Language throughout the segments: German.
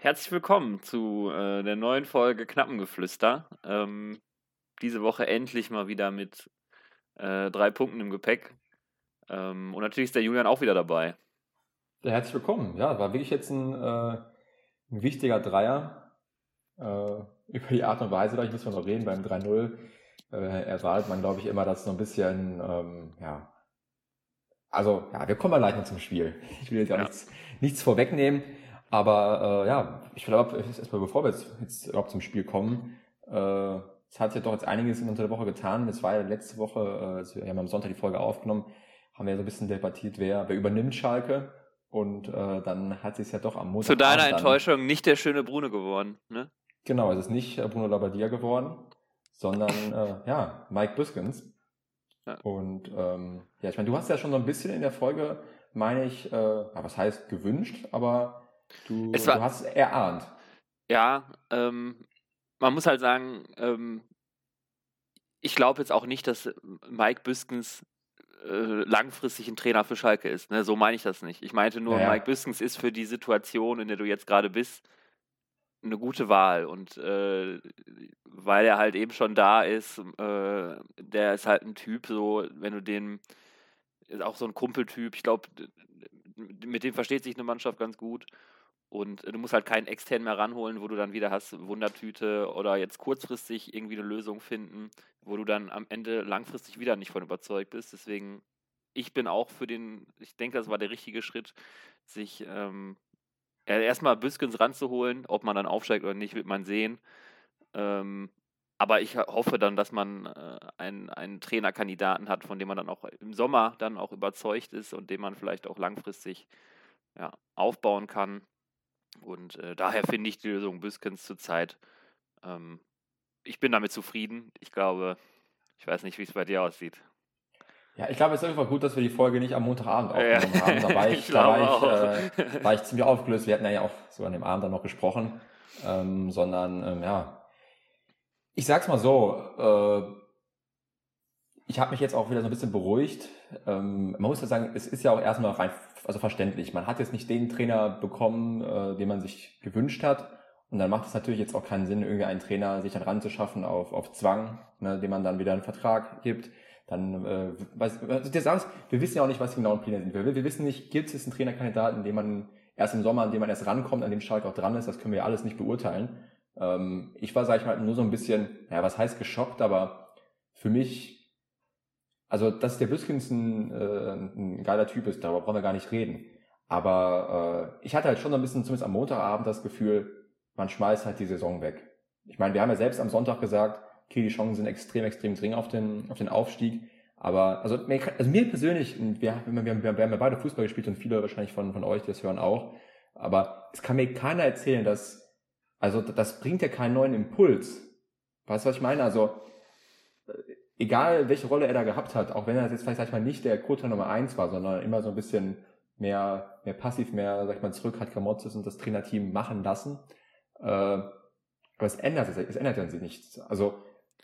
Herzlich willkommen zu äh, der neuen Folge Knappengeflüster. Ähm, diese Woche endlich mal wieder mit äh, drei Punkten im Gepäck. Ähm, und natürlich ist der Julian auch wieder dabei. Ja, herzlich willkommen. Ja, war wirklich jetzt ein, äh, ein wichtiger Dreier. Äh, über die Art und Weise, da müssen wir noch reden beim 3-0. Äh, erwartet man, glaube ich, immer, dass so ein bisschen, ähm, ja, also, ja, wir kommen mal gleich noch zum Spiel. Ich will jetzt ja. nichts, nichts vorwegnehmen. Aber äh, ja, ich glaube, erstmal bevor wir jetzt, jetzt überhaupt zum Spiel kommen, äh, es hat sich doch jetzt einiges unter der Woche getan. Es war ja letzte Woche, äh, also wir haben am Sonntag die Folge aufgenommen, haben wir so ein bisschen debattiert, wer, wer übernimmt Schalke. Und äh, dann hat sich ja doch am Montag. Zu deiner Enttäuschung nicht der schöne Bruno geworden, ne? Genau, es ist nicht äh, Bruno Labbadia geworden, sondern äh, ja, Mike Biskins. Ja. Und ähm, ja, ich meine, du hast ja schon so ein bisschen in der Folge, meine ich, äh, was heißt gewünscht, aber Du, war, du hast erahnt. Ja, ähm, man muss halt sagen, ähm, ich glaube jetzt auch nicht, dass Mike Büskens äh, langfristig ein Trainer für Schalke ist. Ne? So meine ich das nicht. Ich meinte nur, ja, Mike Büskens ist für die Situation, in der du jetzt gerade bist, eine gute Wahl. Und äh, weil er halt eben schon da ist, äh, der ist halt ein Typ, so, wenn du den, ist auch so ein Kumpeltyp, ich glaube, mit dem versteht sich eine Mannschaft ganz gut. Und du musst halt keinen extern mehr ranholen, wo du dann wieder hast, Wundertüte oder jetzt kurzfristig irgendwie eine Lösung finden, wo du dann am Ende langfristig wieder nicht von überzeugt bist. Deswegen, ich bin auch für den, ich denke, das war der richtige Schritt, sich ähm, erstmal Büskens ranzuholen. Ob man dann aufsteigt oder nicht, wird man sehen. Ähm, aber ich hoffe dann, dass man äh, einen, einen Trainerkandidaten hat, von dem man dann auch im Sommer dann auch überzeugt ist und den man vielleicht auch langfristig ja, aufbauen kann. Und äh, daher finde ich die Lösung Büskens zurzeit. Ähm, ich bin damit zufrieden. Ich glaube, ich weiß nicht, wie es bei dir aussieht. Ja, ich glaube, es ist einfach gut, dass wir die Folge nicht am Montagabend aufgenommen ja. haben. Da war ich, ich, da war ich, äh, war ich ziemlich aufgelöst. Wir hatten ja auch so an dem Abend dann noch gesprochen. Ähm, sondern, ähm, ja, ich sag's mal so, äh, ich habe mich jetzt auch wieder so ein bisschen beruhigt. Ähm, man muss ja sagen, es ist ja auch erstmal rein also verständlich. Man hat jetzt nicht den Trainer bekommen, äh, den man sich gewünscht hat. Und dann macht es natürlich jetzt auch keinen Sinn, irgendwie einen Trainer sich dann ranzuschaffen auf, auf Zwang, ne, dem man dann wieder einen Vertrag gibt. Dann, äh, was, also wir wissen ja auch nicht, was die genauen Pläne sind. Wir, wir wissen nicht, gibt es einen Trainerkandidaten, den man erst im Sommer, an dem man erst rankommt, an dem Schalke auch dran ist, das können wir ja alles nicht beurteilen. Ähm, ich war, sag ich mal, nur so ein bisschen, ja, was heißt geschockt, aber für mich also, dass der Büskins ein, äh, ein geiler Typ ist, darüber brauchen wir gar nicht reden. Aber äh, ich hatte halt schon ein bisschen, zumindest am Montagabend, das Gefühl, man schmeißt halt die Saison weg. Ich meine, wir haben ja selbst am Sonntag gesagt, okay, die Chancen sind extrem, extrem dringend auf den, auf den Aufstieg. Aber also mir, also mir persönlich, wir, wir, wir, wir haben ja beide Fußball gespielt und viele wahrscheinlich von, von euch, die das hören auch. Aber es kann mir keiner erzählen, dass, also das bringt ja keinen neuen Impuls. Weißt du, was ich meine? Also egal welche Rolle er da gehabt hat, auch wenn er jetzt vielleicht, sag ich mal, nicht der Quota Nummer eins war, sondern immer so ein bisschen mehr, mehr passiv, mehr, sag ich mal, zurück hat Gramotzes und das Trainerteam machen lassen. Äh, aber es ändert es ändert dann sich nichts. Also,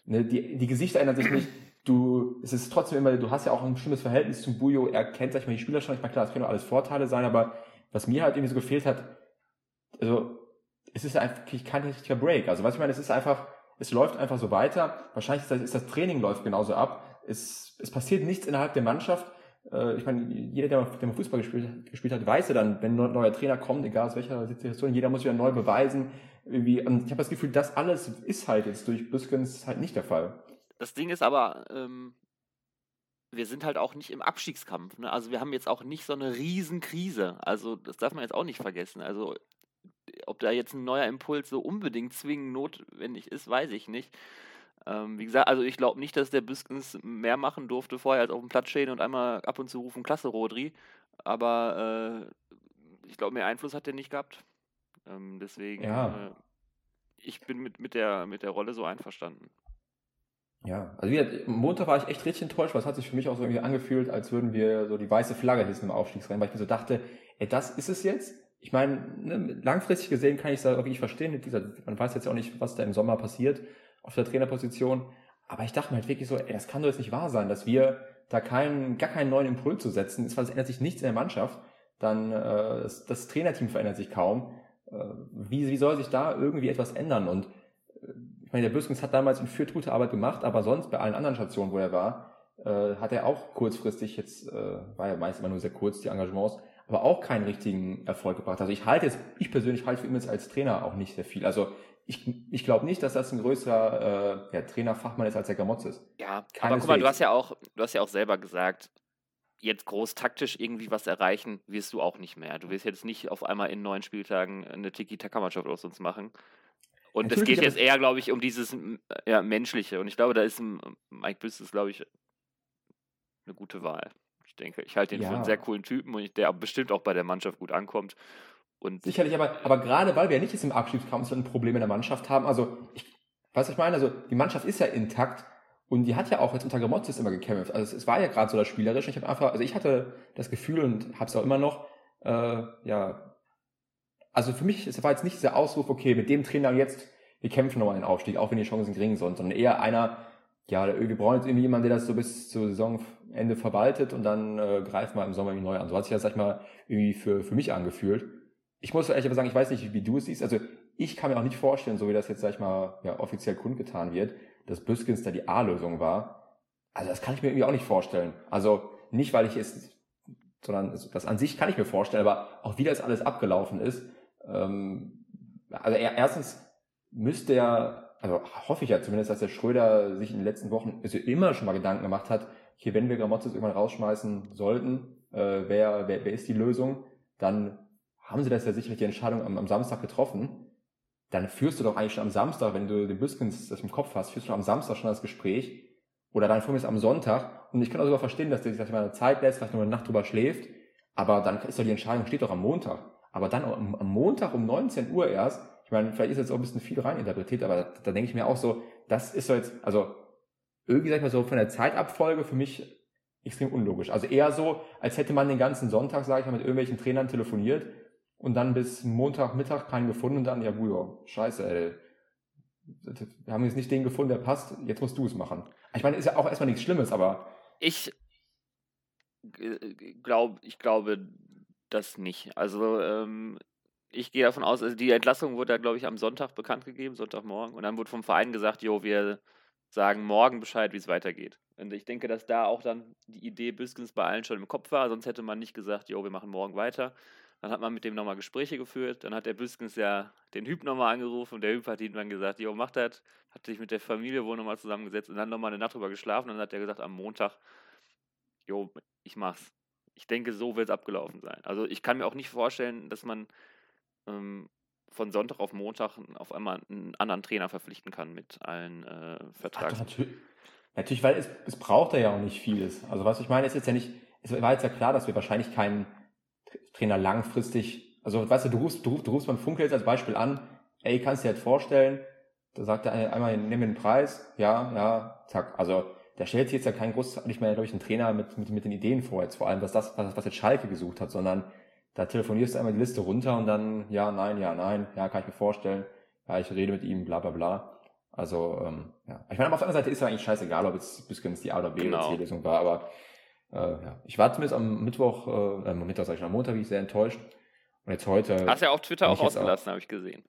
ne, die, die Gesichter ändern sich nicht. Du, es ist trotzdem immer, du hast ja auch ein bestimmtes Verhältnis zum Bujo. Er kennt, sag ich mal, die Spieler schon. Ich meine, klar, das können alles Vorteile sein, aber was mir halt irgendwie so gefehlt hat, also, es ist einfach kein richtiger Break. Also, was ich meine, es ist einfach, es läuft einfach so weiter. Wahrscheinlich ist das, ist das Training läuft genauso ab. Es, es passiert nichts innerhalb der Mannschaft. Äh, ich meine, jeder, der mal, der mal Fußball gespielt, gespielt hat, weiß ja dann, wenn ein neuer Trainer kommt, egal aus welcher Situation, jeder muss wieder neu beweisen. Irgendwie. Und ich habe das Gefühl, das alles ist halt jetzt durch Büskens halt nicht der Fall. Das Ding ist aber, ähm, wir sind halt auch nicht im Abstiegskampf. Ne? Also wir haben jetzt auch nicht so eine Riesenkrise. Also das darf man jetzt auch nicht vergessen. Also ob da jetzt ein neuer Impuls so unbedingt zwingend notwendig ist, weiß ich nicht. Ähm, wie gesagt, also ich glaube nicht, dass der Büskens mehr machen durfte vorher als auf dem Platz stehen und einmal ab und zu rufen, klasse Rodri. Aber äh, ich glaube, mehr Einfluss hat er nicht gehabt. Ähm, deswegen, ja. äh, ich bin mit, mit, der, mit der Rolle so einverstanden. Ja, also wie Montag war ich echt richtig enttäuscht, weil es hat sich für mich auch so irgendwie angefühlt, als würden wir so die weiße Flagge hissen im Aufstiegsrennen, weil ich mir so dachte, ey, das ist es jetzt? Ich meine, ne, langfristig gesehen kann ich es wirklich verstehen. Man weiß jetzt auch nicht, was da im Sommer passiert auf der Trainerposition. Aber ich dachte mir halt wirklich so, ey, das kann doch jetzt nicht wahr sein, dass wir da keinen, gar keinen neuen Impuls zu setzen. Es ändert sich nichts in der Mannschaft. Dann äh, das, das Trainerteam verändert sich kaum. äh, wie, wie soll sich da irgendwie etwas ändern? Und äh, ich meine, der Büskens hat damals in Fürth gute Arbeit gemacht, aber sonst bei allen anderen Stationen, wo er war, äh, hat er auch kurzfristig jetzt, äh, war ja meist immer nur sehr kurz, die Engagements, aber auch keinen richtigen Erfolg gebracht. Also ich halte jetzt, ich persönlich halte für ihn jetzt als Trainer auch nicht sehr viel. Also ich, ich glaube nicht, dass das ein größerer äh, ja, Trainerfachmann ist, als der Gamotz ist. Ja, Keineswegs. aber guck mal, du hast ja auch, du hast ja auch selber gesagt, jetzt groß taktisch irgendwie was erreichen, wirst du auch nicht mehr. Du wirst jetzt nicht auf einmal in neun Spieltagen eine Tiki-Taka-Mannschaft aus uns machen. Und es geht jetzt eher, glaube ich, um dieses ja, Menschliche. Und ich glaube, da ist Mike Büstes, glaube ich, eine gute Wahl. Ich denke, ich halte ihn ja. für einen sehr coolen Typen und der bestimmt auch bei der Mannschaft gut ankommt. Und Sicherlich, aber, aber gerade weil wir nicht jetzt im Abschiedskampf so ein Problem in der Mannschaft haben, also ich weiß, was ich meine, also die Mannschaft ist ja intakt und die hat ja auch jetzt unter Gramotzes immer gekämpft. Also es, es war ja gerade so das Spielerische. Ich habe einfach, also ich hatte das Gefühl und habe es auch immer noch, äh, ja, also für mich, es war jetzt nicht dieser Ausruf, okay, mit dem Trainer jetzt, wir kämpfen nochmal den Aufstieg, auch wenn die Chancen gering sind, sondern eher einer, ja, wir brauchen jetzt irgendwie jemanden, der das so bis zur Saisonende verwaltet und dann äh, greifen wir im Sommer irgendwie neu an. So hat sich das, sag ich mal, irgendwie für, für mich angefühlt. Ich muss ehrlich sagen, ich weiß nicht, wie du es siehst. Also ich kann mir auch nicht vorstellen, so wie das jetzt, sag ich mal, ja, offiziell kundgetan wird, dass Büskens da die A-Lösung war. Also das kann ich mir irgendwie auch nicht vorstellen. Also nicht, weil ich es, sondern das an sich kann ich mir vorstellen, aber auch wie das alles abgelaufen ist. Ähm, also erstens müsste er, also hoffe ich ja zumindest, dass der Schröder sich in den letzten Wochen also immer schon mal Gedanken gemacht hat, hier, wenn wir Gramotzes irgendwann rausschmeißen sollten, äh, wer, wer, wer ist die Lösung, dann haben sie das ja sicherlich die Entscheidung am, am Samstag getroffen dann führst du doch eigentlich schon am Samstag, wenn du den Büskens das im Kopf hast, führst du am Samstag schon das Gespräch oder dann vormittags am Sonntag. Und ich kann auch sogar verstehen, dass der sich mal eine Zeit lässt, vielleicht nur eine Nacht drüber schläft. Aber dann ist doch die Entscheidung, steht doch am Montag. Aber dann am Montag um 19 Uhr erst, ich meine, vielleicht ist jetzt auch ein bisschen viel reininterpretiert, aber da, da denke ich mir auch so, das ist so jetzt, also irgendwie, sag ich mal so, von der Zeitabfolge für mich extrem unlogisch. Also eher so, als hätte man den ganzen Sonntag, sage ich mal, mit irgendwelchen Trainern telefoniert und dann bis Montagmittag keinen gefunden und dann, ja, gut, scheiße, ey. Wir haben jetzt nicht den gefunden, der passt, jetzt musst du es machen. Ich meine, ist ja auch erstmal nichts Schlimmes, aber. Ich glaube, ich glaube das nicht. Also, ähm, ich gehe davon aus, also die Entlassung wurde da, glaube ich, am Sonntag bekannt gegeben, Sonntagmorgen. Und dann wurde vom Verein gesagt, jo, wir sagen morgen Bescheid, wie es weitergeht. Und ich denke, dass da auch dann die Idee Büskens bei allen schon im Kopf war, sonst hätte man nicht gesagt, jo, wir machen morgen weiter. Dann hat man mit dem nochmal Gespräche geführt. Dann hat der Büskens ja den Hüb nochmal angerufen und der Hüb hat ihm dann gesagt, jo, mach das. Hat sich mit der Familie wohl nochmal zusammengesetzt und dann nochmal eine Nacht drüber geschlafen. Und dann hat er gesagt, am Montag, jo, ich mach's. Ich denke, so wird es abgelaufen sein. Also ich kann mir auch nicht vorstellen, dass man ähm, von Sonntag auf Montag auf einmal einen anderen Trainer verpflichten kann mit allen äh, Vertrags. Natürlich, natürlich, weil es, es braucht ja auch nicht vieles. Also was ich meine, ist jetzt ja nicht, es war jetzt ja klar, dass wir wahrscheinlich keinen Trainer langfristig, also weißt du, du rufst, du rufst, du rufst beim Funke jetzt als Beispiel an, ey, kannst du dir jetzt vorstellen, da sagt er einmal, nimm den Preis, ja, ja, zack. Also der stellt sich jetzt ja kein groß, nicht mehr, glaube ich, einen Trainer mit, mit, mit den Ideen vor, jetzt vor allem, was das, was, was jetzt Schalke gesucht hat, sondern da telefonierst du einmal die Liste runter und dann, ja, nein, ja, nein, ja, kann ich mir vorstellen, ja, ich rede mit ihm, bla bla bla. Also, ähm, ja. Ich meine, aber auf der anderen Seite ist ja eigentlich scheißegal, ob jetzt bis die A oder B genau. C-Lösung war, aber äh, ja. Ich war zumindest am Mittwoch, äh, am Mittwoch, sag ich, am Montag, bin ich sehr enttäuscht. Und jetzt heute. Hast du ja auf Twitter auch ausgelassen, habe ich gesehen.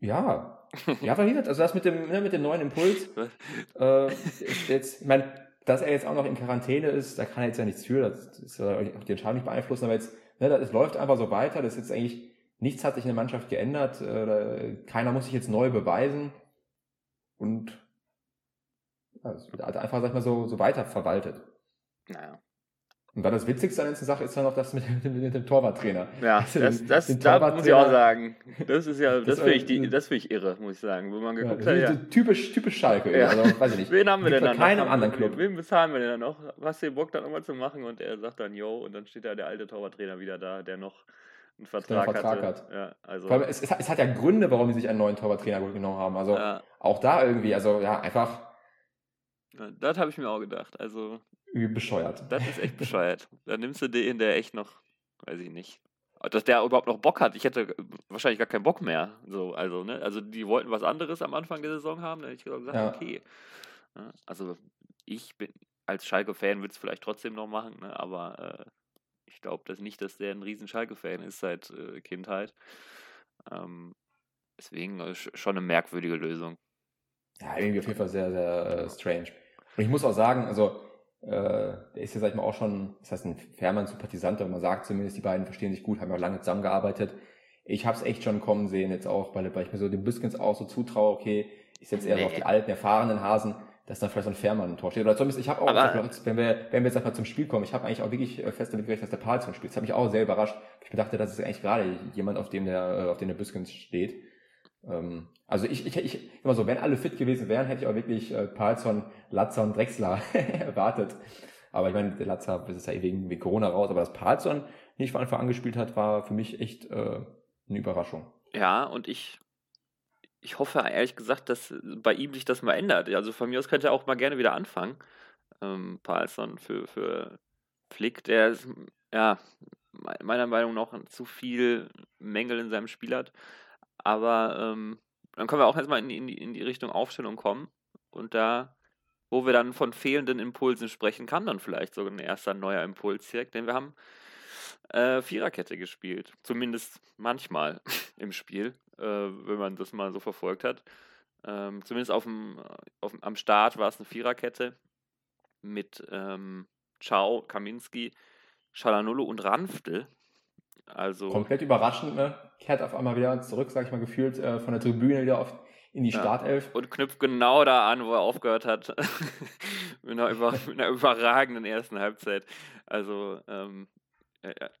Ja, ja, weil also das mit dem, ne, mit dem neuen Impuls. äh, jetzt, ich meine, dass er jetzt auch noch in Quarantäne ist, da kann er jetzt ja nichts für, das ist ja die Entscheidung nicht beeinflussen, aber jetzt, ne, es läuft einfach so weiter, das ist jetzt eigentlich, nichts hat sich in der Mannschaft geändert, äh, keiner muss sich jetzt neu beweisen und ja, wird einfach, sag ich mal, so, so weiter verwaltet. Naja. Und dann das Witzigste an der Sache ist dann noch das mit, mit, mit dem Torwarttrainer. Ja, das, das, das den da muss ich auch sagen. Das ist ja, das, das finde ich, die, das find ich irre, muss ich sagen. Wo man geguckt ja, hat, ja. Typisch, typisch Schalke. Ja. Also, weiß ich nicht. Wen haben wir denn dann keinem noch? anderen Club. Wen bezahlen wir denn dann noch? Was den Bock dann nochmal zu machen? Und er sagt dann, yo, und dann steht da der alte Torwarttrainer wieder da, der noch einen Vertrag, einen Vertrag hat. Ja, also. Es, es, es, hat ja Gründe, warum sie sich einen neuen Torwarttrainer genommen haben. Also auch da irgendwie, also ja, einfach. das habe ich mir auch gedacht. Also bescheuert. Das ist echt bescheuert. Dann nimmst du den, der echt noch, weiß ich nicht, dass der überhaupt noch Bock hat. Ich hätte wahrscheinlich gar keinen Bock mehr. So, also, ne? also die wollten was anderes am Anfang der Saison haben. Da hätte ich gesagt, ja. okay. Also ich bin als Schalke-Fan würde es vielleicht trotzdem noch machen, ne? aber äh, ich glaube das nicht, dass der ein riesen Schalke-Fan ist seit äh, Kindheit. Ähm, deswegen äh, schon eine merkwürdige Lösung. Ja, irgendwie auf jeden Fall sehr, sehr äh, strange. Und ich muss auch sagen, also äh, der ist ja, sag ich mal, auch schon, das heißt ein Fährmann-Sympathisant, aber man sagt zumindest, die beiden verstehen sich gut, haben ja auch lange zusammengearbeitet. Ich habe es echt schon kommen sehen, jetzt auch, weil, weil ich mir so den Biskins auch so zutraue, okay, ich setze eher nee. so auf die alten, erfahrenen Hasen, dass dann vielleicht so ein Fährmann im Tor steht. Oder zumindest, ich habe auch, aber, wenn wir, wenn wir jetzt einfach zum Spiel kommen, ich habe eigentlich auch wirklich äh, fest damit gerechnet, dass der Palzon spielt. Das hat mich auch sehr überrascht. Ich dachte, das ist eigentlich gerade jemand, auf dem der, äh, auf dem der Biskins steht. Ähm, also ich, ich, ich, immer so, wenn alle fit gewesen wären, hätte ich auch wirklich äh, Palzon, Latzer und Drexler erwartet. Aber ich meine, der Latzer ist ja eh wegen, wegen Corona raus, aber dass Palzon nicht von Anfang an hat, war für mich echt äh, eine Überraschung. Ja, und ich ich hoffe ehrlich gesagt, dass bei ihm sich das mal ändert. Also von mir aus könnte er auch mal gerne wieder anfangen. Ähm, Paulson für, für Flick, der ist, ja, meiner Meinung nach zu viel Mängel in seinem Spiel hat. Aber ähm, dann können wir auch erstmal in, in, die, in die Richtung Aufstellung kommen. Und da, wo wir dann von fehlenden Impulsen sprechen, kann dann vielleicht sogar ein erster neuer Impuls direkt. Denn wir haben äh, Viererkette gespielt. Zumindest manchmal im Spiel, äh, wenn man das mal so verfolgt hat. Ähm, zumindest auf dem, auf, am Start war es eine Viererkette mit ähm, Ciao, Kaminski, Schalanolo und Ranftel. Also, Komplett überraschend, ne? Kehrt auf einmal wieder zurück, sag ich mal, gefühlt äh, von der Tribüne wieder auf, in die ja, Startelf. Und knüpft genau da an, wo er aufgehört hat. mit, einer über, mit, einer überragenden ersten Halbzeit. Also, ähm,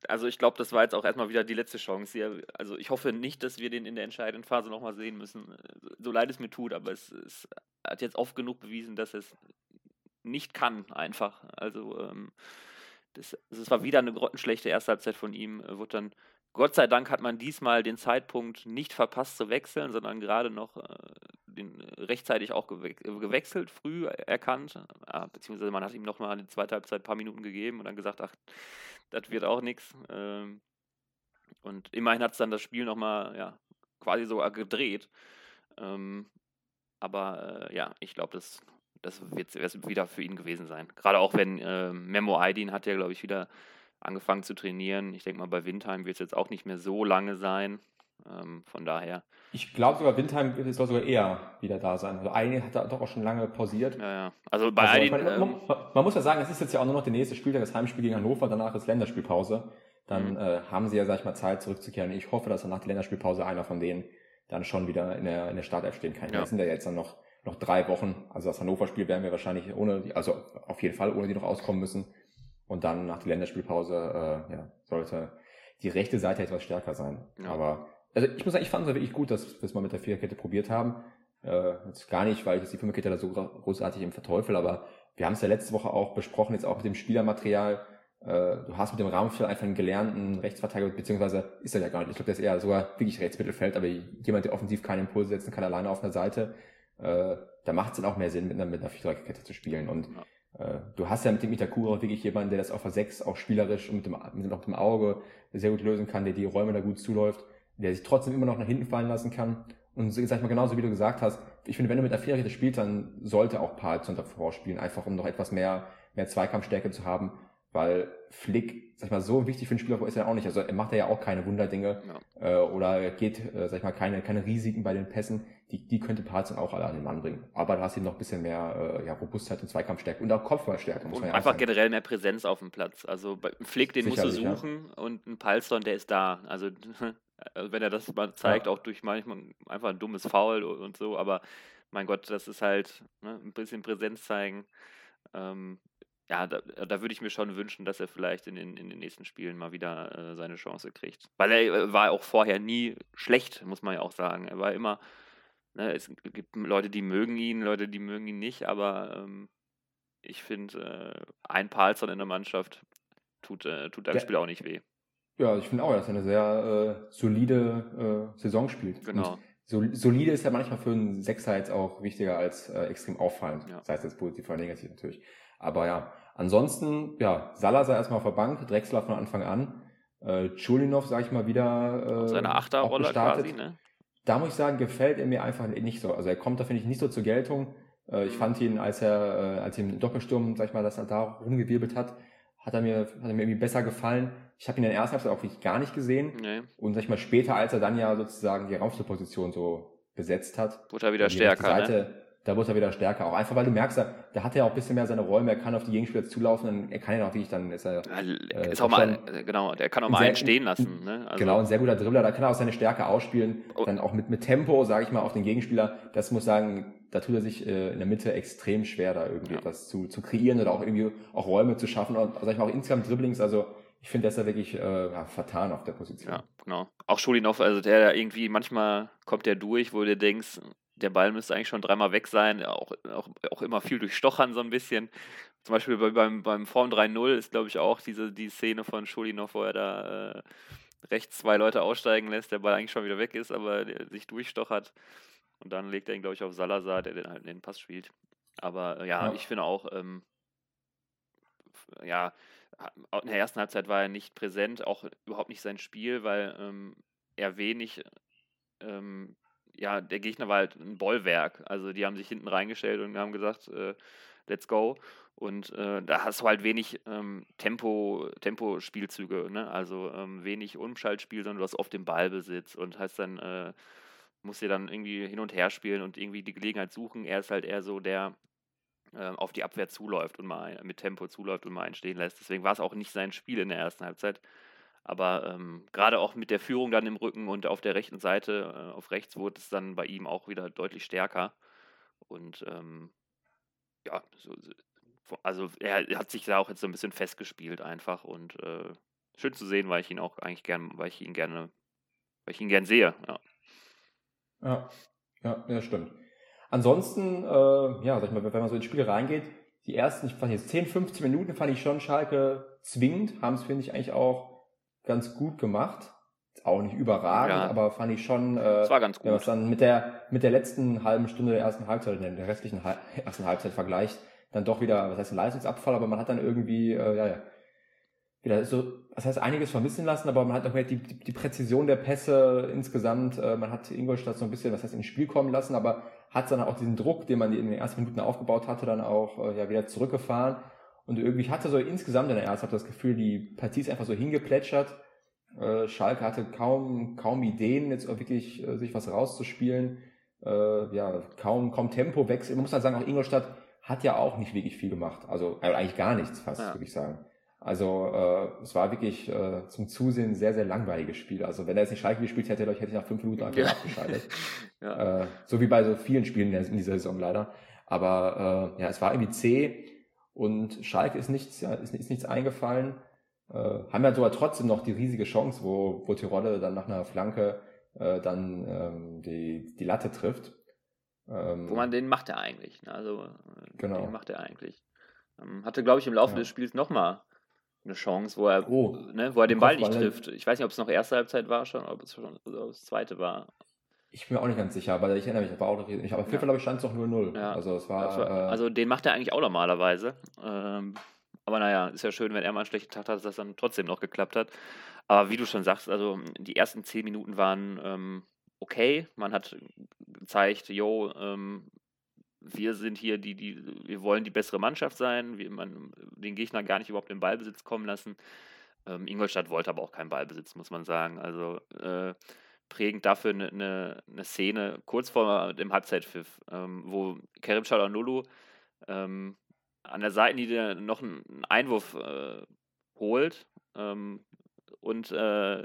also ich glaube, das war jetzt auch erstmal wieder die letzte Chance. Hier. Also ich hoffe nicht, dass wir den in der entscheidenden Phase nochmal sehen müssen. So leid es mir tut, aber es, es, hat jetzt oft genug bewiesen, dass es nicht kann, einfach. Also ähm, das, das war wieder eine grottenschlechte erste Halbzeit von ihm. Wurde dann, Gott sei Dank hat man diesmal den Zeitpunkt nicht verpasst zu wechseln, sondern gerade noch äh, den, rechtzeitig auch gewechselt, früh erkannt. Ja, beziehungsweise man hat ihm nochmal in der zweiten Halbzeit ein paar Minuten gegeben und dann gesagt, ach, das wird auch nichts. Ähm, und immerhin hat es dann das Spiel nochmal ja, quasi sogar gedreht. Ähm, aber äh, ja, ich glaube, das, das wird wieder für ihn gewesen sein. Gerade auch wenn äh, Memo Aydin hat ja, glaube ich, wieder angefangen zu trainieren. Ich denke mal, bei Windheim wird es jetzt auch nicht mehr so lange sein. Ähm, von daher. Ich glaube sogar, Windheim soll sogar eher wieder da sein. Also Aydin hat da doch auch schon lange pausiert. Ja, ja. Also bei also, Aydin, man, man, man, muss ja sagen, es ist jetzt ja auch nur noch der nächste Spieltag, das Heimspiel gegen Hannover, danach ist Länderspielpause. Dann mhm. äh, haben sie ja, sag ich mal, Zeit zurückzukehren. Ich hoffe, dass dann nach der Länderspielpause einer von denen dann schon wieder in der, in der Startelf stehen kann. Ja. Das sind ja jetzt dann noch, noch drei Wochen. Also das Hannover-Spiel werden wir wahrscheinlich ohne, also auf jeden Fall ohne die noch auskommen müssen. Und dann nach der Länderspielpause äh, ja, sollte die rechte Seite etwas stärker sein. Ja. Aber also ich muss sagen, ich fand es wirklich gut, dass wir es mal mit der Viererkette probiert haben. Äh, jetzt gar nicht, weil ich jetzt die Fünferkette da so großartig im Verteufel, aber wir haben es ja letzte Woche auch besprochen, jetzt auch mit dem Spielermaterial. Äh, du hast mit dem Rahmenfeld einfach einen gelernten Rechtsverteidiger, beziehungsweise ist er ja gar nicht. Ich glaube, der ist eher sogar wirklich Rechtsmittelfeld, aber jemand, der offensiv keine Impulse setzen kann, alleine auf einer Seite, äh, da macht es dann auch mehr Sinn, mit einer, mit einer Viererkette zu spielen. Und äh, du hast ja mit dem Itakura wirklich jemanden, der das auf der 6 auch spielerisch und mit dem, mit dem Auge sehr gut lösen kann, der die Räume da gut zuläuft der sich trotzdem immer noch nach hinten fallen lassen kann. Und sag ich mal, genauso wie du gesagt hast, ich finde, wenn du mit der Viererkette spielst, dann sollte auch Palzon davor spielen, einfach um noch etwas mehr, mehr Zweikampfstärke zu haben, weil Flick, sag ich mal, so wichtig für den Spieler ist er auch nicht. Also er macht ja auch keine Wunderdinge ja. äh, oder geht, äh, sag ich mal, keine, keine Risiken bei den Pässen. Die, die könnte Palzon auch alle an den Mann bringen. Aber du hast ihm noch ein bisschen mehr äh, ja, Robustheit und Zweikampfstärke und auch Kopfballstärke, muss man ja Einfach generell mehr Präsenz auf dem Platz. Also bei Flick, den Sicherlich, musst du suchen ja. und ein Palzon, der ist da. Also Also wenn er das mal zeigt, ja. auch durch manchmal einfach ein dummes Foul und so, aber mein Gott, das ist halt ne, ein bisschen Präsenz zeigen. Ähm, ja, da, da würde ich mir schon wünschen, dass er vielleicht in den, in den nächsten Spielen mal wieder äh, seine Chance kriegt. Weil er äh, war auch vorher nie schlecht, muss man ja auch sagen. Er war immer, ne, es gibt Leute, die mögen ihn, Leute, die mögen ihn nicht, aber ähm, ich finde, äh, ein Palzon in der Mannschaft tut, äh, tut einem Spiel auch nicht weh. Ja, ich finde auch, dass er eine sehr äh, solide äh, Saison spielt. Genau. So, solide ist ja manchmal für einen Sechser jetzt auch wichtiger als äh, extrem auffallend. Ja. Sei es jetzt positiv oder negativ natürlich. Aber ja, ansonsten, ja, Salazar erstmal auf der Bank, Drexler von Anfang an. Äh, Chulinov, sag ich mal, wieder äh, Seine Achterrolle quasi, ne? Da muss ich sagen, gefällt er mir einfach nicht so. Also er kommt da, finde ich, nicht so zur Geltung. Äh, ich fand ihn, als er, äh, als er im Doppelsturm, sag ich mal, dass er da rumgewirbelt hat, hat er mir, hat er mir irgendwie besser gefallen. Ich habe ihn in der ersten Halbzeit auch wirklich gar nicht gesehen. Nee. Und sag ich mal, später, als er dann ja sozusagen die Raumschutzposition so besetzt hat. Wurde er wieder stärker, Seite, ne? Da wurde er wieder stärker. Auch einfach, weil du merkst, da hat er auch ein bisschen mehr seine Räume, er kann auf die Gegenspieler zulaufen, dann, er kann ja auch wirklich, dann ist er. Äh, ist auch mal, genau, der kann auch mal einen stehen lassen. Ne? Also, genau, ein sehr guter Dribbler, da kann er auch seine Stärke ausspielen. Oh. Dann auch mit, mit Tempo, sage ich mal, auf den Gegenspieler. Das muss sagen, da tut er sich äh, in der Mitte extrem schwer, da irgendwie ja. etwas zu, zu kreieren oder auch irgendwie auch Räume zu schaffen. Und sag ich mal, auch insgesamt Dribblings, also ich finde, der ist da wirklich äh, vertan auf der Position. Ja, genau. Auch Schulinov, also der irgendwie, manchmal kommt der durch, wo du denkst, der Ball müsste eigentlich schon dreimal weg sein, auch, auch, auch immer viel durchstochern so ein bisschen. Zum Beispiel beim, beim Form 3-0 ist, glaube ich, auch diese die Szene von Schulinov, wo er da äh, rechts zwei Leute aussteigen lässt, der Ball eigentlich schon wieder weg ist, aber der sich durchstochert. Und dann legt er ihn, glaube ich, auf Salazar, der den halt den Pass spielt. Aber äh, ja, ja, ich finde auch, ähm, ja, in der ersten Halbzeit war er nicht präsent, auch überhaupt nicht sein Spiel, weil ähm, er wenig, ähm, ja, der Gegner war halt ein Bollwerk. Also die haben sich hinten reingestellt und haben gesagt, äh, let's go. Und äh, da hast du halt wenig ähm, Tempo, Tempo-Spielzüge, ne? Also ähm, wenig Umschaltspiel, sondern du hast oft den Ballbesitz und hast dann, äh, musst dir dann irgendwie hin und her spielen und irgendwie die Gelegenheit suchen. Er ist halt eher so der, äh, auf die Abwehr zuläuft und mal mit Tempo zuläuft und mal einstehen lässt. Deswegen war es auch nicht sein Spiel in der ersten Halbzeit. Aber ähm, gerade auch mit der Führung dann im Rücken und auf der rechten Seite, äh, auf rechts, wurde es dann bei ihm auch wieder deutlich stärker. Und ähm, ja, so, also er hat sich da auch jetzt so ein bisschen festgespielt einfach und äh, schön zu sehen, weil ich ihn auch eigentlich gern, weil ich ihn gerne, weil ich ihn gern sehe. Ja, ja, ja, ja stimmt. Ansonsten, äh, ja, sag ich mal, wenn man so ins Spiel reingeht, die ersten, ich fand jetzt 10, 15 Minuten fand ich schon Schalke zwingend, haben es, finde ich, eigentlich auch ganz gut gemacht. Auch nicht überragend, ja. aber fand ich schon, äh, das war ganz gut. wenn man es dann mit der, mit der letzten halben Stunde der ersten Halbzeit, der restlichen Halb ersten Halbzeit vergleicht, dann doch wieder, was heißt ein Leistungsabfall, aber man hat dann irgendwie, äh, ja, ja, wieder so, das heißt einiges vermissen lassen, aber man hat auch mehr die, die, die Präzision der Pässe insgesamt, äh, man hat Ingolstadt so ein bisschen, was heißt ins Spiel kommen lassen, aber hat dann auch diesen Druck, den man in den ersten Minuten aufgebaut hatte, dann auch äh, ja wieder zurückgefahren. Und irgendwie ich hatte so insgesamt in der ersten das Gefühl, die Partie ist einfach so hingeplätschert. Äh, Schalke hatte kaum, kaum Ideen, jetzt auch wirklich äh, sich was rauszuspielen. Äh, ja, kaum, kaum Tempowechsel. Man muss halt sagen, auch Ingolstadt hat ja auch nicht wirklich viel gemacht. Also eigentlich gar nichts fast, ja. würde ich sagen. Also äh, es war wirklich äh, zum Zusehen sehr, sehr langweiliges Spiel. Also wenn er jetzt nicht Schalke gespielt hätte, hätte ich nach fünf Minuten einfach ja. abgeschaltet. ja. äh, so wie bei so vielen Spielen in dieser Saison leider. Aber äh, ja, es war irgendwie zäh und Schalke ist nichts, ja, ist, ist nichts eingefallen. Äh, haben ja sogar trotzdem noch die riesige Chance, wo, wo Tirode dann nach einer Flanke äh, dann ähm, die, die Latte trifft. Ähm, wo man den macht er eigentlich. Ne? Also äh, genau. den macht er eigentlich. Ähm, hatte, glaube ich, im Laufe ja. des Spiels nochmal eine Chance, wo er, oh, ne, wo er den Ball nicht trifft. Ich weiß nicht, ob es noch erste Halbzeit war schon, ob es schon ob es zweite war. Ich bin mir auch nicht ganz sicher, aber ich erinnere mich, war auch noch, ich, aber auf jeden Fall, glaube ich, stand es noch 0-0. Ja. Also, es war, also, äh, also, den macht er eigentlich auch normalerweise. Ähm, aber naja, ist ja schön, wenn er mal einen schlechten Tag hat, dass das dann trotzdem noch geklappt hat. Aber wie du schon sagst, also die ersten zehn Minuten waren ähm, okay. Man hat gezeigt, jo, ähm, wir sind hier die, die, wir wollen die bessere Mannschaft sein, wir man den Gegner gar nicht überhaupt in Ballbesitz kommen lassen. Ähm, Ingolstadt wollte aber auch keinen Ballbesitz, muss man sagen. Also äh, prägend dafür eine, eine, eine, Szene kurz vor dem Halbzeitpfiff, ähm, wo Kerim Çalhanoğlu ähm, an der Seitenlinie noch einen Einwurf äh, holt ähm, und äh,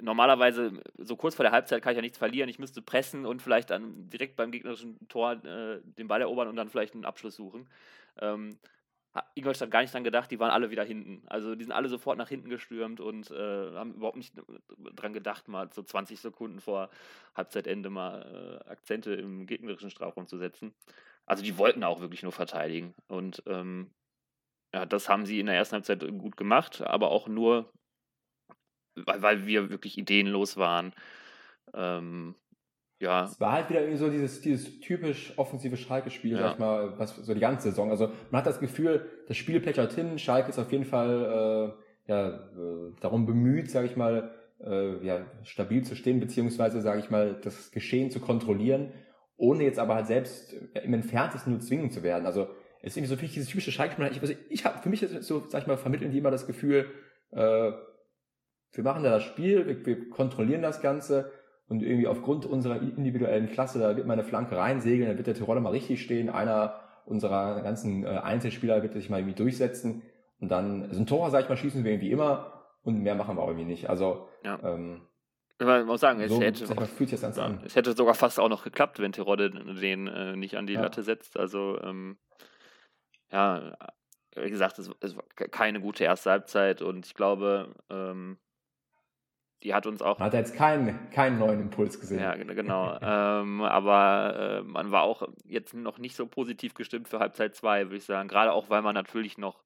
normalerweise so kurz vor der Halbzeit kann ich ja nichts verlieren. Ich müsste pressen und vielleicht dann direkt beim gegnerischen Tor äh, den Ball erobern und dann vielleicht einen Abschluss suchen. Ähm, Ingolstadt gar nicht dran gedacht, die waren alle wieder hinten. Also die sind alle sofort nach hinten gestürmt und äh, haben überhaupt nicht dran gedacht, mal so 20 Sekunden vor Halbzeitende mal äh, Akzente im gegnerischen Strafraum zu setzen. Also die wollten auch wirklich nur verteidigen. Und ähm, ja, das haben sie in der ersten Halbzeit gut gemacht, aber auch nur weil, weil wir wirklich ideenlos waren. Ähm, ja. Es war halt wieder irgendwie so dieses, dieses typisch offensive Schalke-Spiel, ja. sag ich mal, was so die ganze Saison. Also man hat das Gefühl, das Spiel plätschert hin, Schalke ist auf jeden Fall äh, ja, äh, darum bemüht, sage ich mal, äh, ja, stabil zu stehen, beziehungsweise, sage ich mal, das Geschehen zu kontrollieren, ohne jetzt aber halt selbst im Entferntesten nur zwingen zu werden. Also ist irgendwie so dieses typische Schalke-Spiel. Ich, also ich habe, für mich ist es so, sag ich mal, vermitteln die immer das Gefühl, äh, wir machen da das Spiel, wir, wir kontrollieren das Ganze und irgendwie aufgrund unserer individuellen Klasse, da wird meine Flanke reinsegeln, da wird der Tiroler mal richtig stehen, einer unserer ganzen äh, Einzelspieler wird sich mal irgendwie durchsetzen und dann so ein Tor, sag ich mal, schießen wir irgendwie immer und mehr machen wir auch irgendwie nicht. Also ja. ähm, man muss sagen, es, so, hätte, mal, fühlt sich das an. es hätte sogar fast auch noch geklappt, wenn Tirode den äh, nicht an die ja. Latte setzt. Also ähm, ja, wie gesagt, es, es, war keine gute erste Halbzeit und ich glaube, ähm, die hat uns auch. Hat jetzt keinen, keinen neuen Impuls gesehen. Ja, genau. ähm, aber äh, man war auch jetzt noch nicht so positiv gestimmt für Halbzeit 2, würde ich sagen. Gerade auch, weil man natürlich noch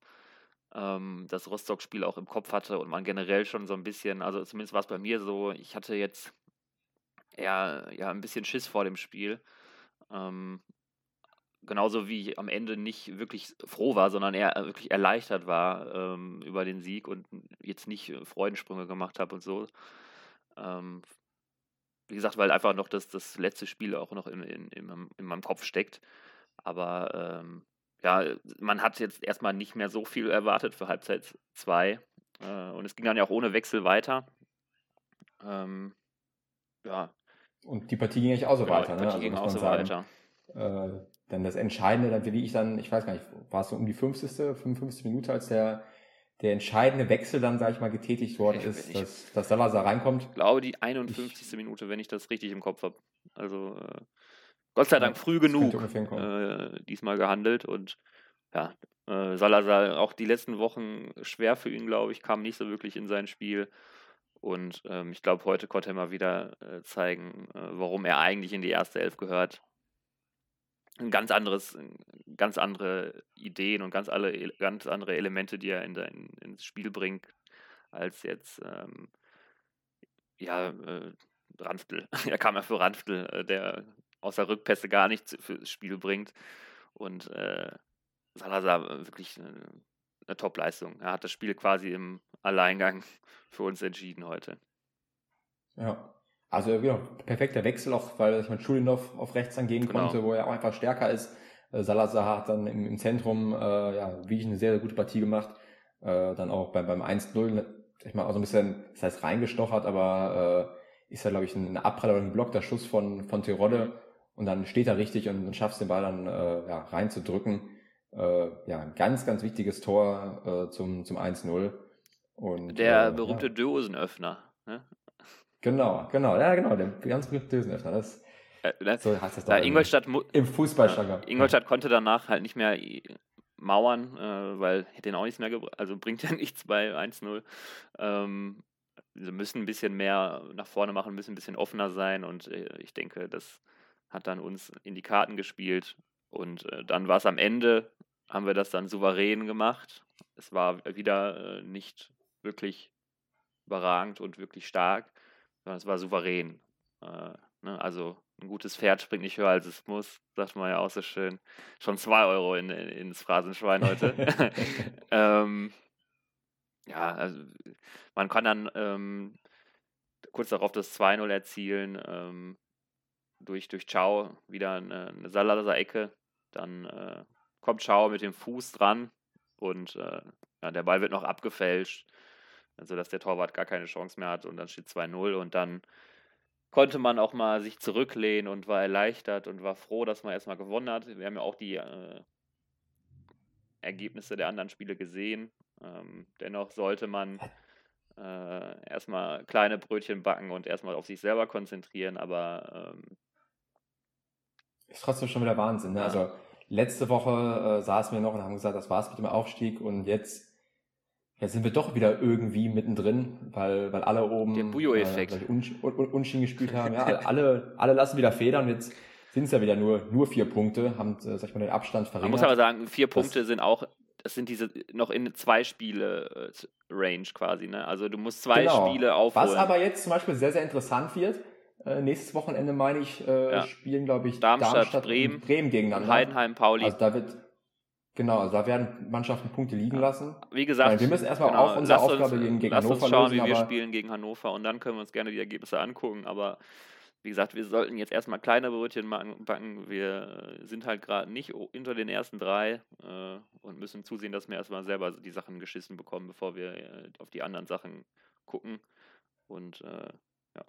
ähm, das Rostock-Spiel auch im Kopf hatte und man generell schon so ein bisschen, also zumindest war es bei mir so, ich hatte jetzt eher ja, ein bisschen Schiss vor dem Spiel. Ähm, genauso wie ich am Ende nicht wirklich froh war, sondern eher äh, wirklich erleichtert war ähm, über den Sieg und jetzt nicht äh, Freudensprünge gemacht habe und so. Ähm, wie gesagt, weil einfach noch das, das letzte Spiel auch noch in, in, in, in meinem Kopf steckt. Aber ähm, ja, man hat jetzt erstmal nicht mehr so viel erwartet für Halbzeit 2. Äh, und es ging dann ja auch ohne Wechsel weiter. Ähm, ja. Und die Partie ging eigentlich auch so genau, weiter, die ne? Partie ne? Also, ging auch so weiter. Äh, dann das Entscheidende, dann wie ich dann, ich weiß gar nicht, war es so um die 50., 55. Minute, als der, der entscheidende Wechsel dann, sag ich mal, getätigt worden ist, dass, dass Salazar reinkommt. Ich glaube, die 51. Ich, Minute, wenn ich das richtig im Kopf habe. Also äh, Gott sei Dank früh genug äh, diesmal gehandelt und ja, äh, Salazar auch die letzten Wochen schwer für ihn, glaube ich, kam nicht so wirklich in sein Spiel. Und ähm, ich glaube, heute konnte er mal wieder äh, zeigen, äh, warum er eigentlich in die erste Elf gehört ganz anderes, ganz andere Ideen und ganz, alle, ganz andere Elemente, die er in, in, ins Spiel bringt, als jetzt ähm, ja, äh, Ranftl. er kam ja für Ranftl, äh, der außer Rückpässe gar nichts fürs Spiel bringt. Und äh, Salazar wirklich eine, eine Top-Leistung. Er hat das Spiel quasi im Alleingang für uns entschieden heute. Ja, also genau, perfekter Wechsel auch, weil ich meine, Schulinov auf rechts dann gehen genau. konnte, wo er auch einfach stärker ist. Äh, Salazar hat dann im, im Zentrum äh, ja wirklich eine sehr, sehr gute Partie gemacht. Äh, dann auch beim, beim 1-0, ich meine, auch so ein bisschen, das heißt reingestochert, aber äh, ist ja, glaube ich, ein Abpraller oder ein blockter Schuss von, von Terodde und dann steht er richtig und dann schaffst den Ball dann äh, ja, reinzudrücken. Äh, ja, ein ganz, ganz wichtiges Tor äh, zum, zum 1-0. Und, Der äh, berühmte ja. Dosenöffner. Ne? Genau, genau, ja, genau, der ganz berühmte Dosenöffner. Das, äh, das, so heißt das da Ingolstadt im Fußballschlager. Äh, Ingolstadt konnte danach halt nicht mehr mauern, äh, weil hätte ihn auch nichts mehr gebracht, also bringt ja nichts bei 1-0. Ähm, sie müssen ein bisschen mehr nach vorne machen, müssen ein bisschen offener sein und äh, ich denke, das hat dann uns in die Karten gespielt und äh, dann war es am Ende, haben wir das dann souverän gemacht. Es war wieder äh, nicht wirklich überragend und wirklich stark sondern es war souverän. Äh, ne? Also ein gutes Pferd springt nicht höher, als es muss, sagt man ja auch so schön. Schon zwei Euro in, in, ins Phrasenschwein heute. ähm, ja, also man kann dann ähm, kurz darauf das 2-0 erzielen, ähm, durch, durch Chao wieder eine, eine Salazar-Ecke. Dann äh, kommt Chao mit dem Fuß dran und äh, ja, der Ball wird noch abgefälscht also dass der Torwart gar keine Chance mehr hat und dann steht 2-0 und dann konnte man auch mal sich zurücklehnen und war erleichtert und war froh, dass man erstmal gewonnen hat. Wir haben ja auch die äh, Ergebnisse der anderen Spiele gesehen. Ähm, dennoch sollte man äh, erstmal kleine Brötchen backen und erstmal auf sich selber konzentrieren, aber ähm, ist trotzdem schon wieder Wahnsinn. Ne? Also letzte Woche äh, saßen wir noch und haben gesagt, das war's mit dem Aufstieg und jetzt Jetzt sind wir doch wieder irgendwie mittendrin, weil, weil alle oben Der Bujo-Effekt. Äh, un, un, Unschieden gespielt haben. Ja, alle, alle lassen wieder Federn. Jetzt sind es ja wieder nur, nur vier Punkte, haben, äh, sag ich mal, den Abstand verringert. Man muss aber sagen, vier Punkte das, sind auch, das sind diese noch in zwei Spiele äh, Range quasi, ne? Also du musst zwei genau. Spiele aufholen. Was aber jetzt zum Beispiel sehr, sehr interessant wird, äh, nächstes Wochenende meine ich, äh, ja. spielen, glaube ich, Darmstadt, Darmstadt Bremen, Bremen gegeneinander. Heidenheim, Pauli. Also da wird, Genau, also da werden Mannschaften Punkte liegen lassen. Wie gesagt, Weil wir müssen erstmal genau, auch unsere Aufgabe uns, gegen, gegen lass Hannover uns schauen, lösen, wie wir spielen gegen Hannover und dann können wir uns gerne die Ergebnisse angucken. Aber wie gesagt, wir sollten jetzt erstmal kleine Brötchen backen. Wir sind halt gerade nicht unter den ersten drei äh, und müssen zusehen, dass wir erstmal selber die Sachen geschissen bekommen, bevor wir äh, auf die anderen Sachen gucken. Und äh, ja,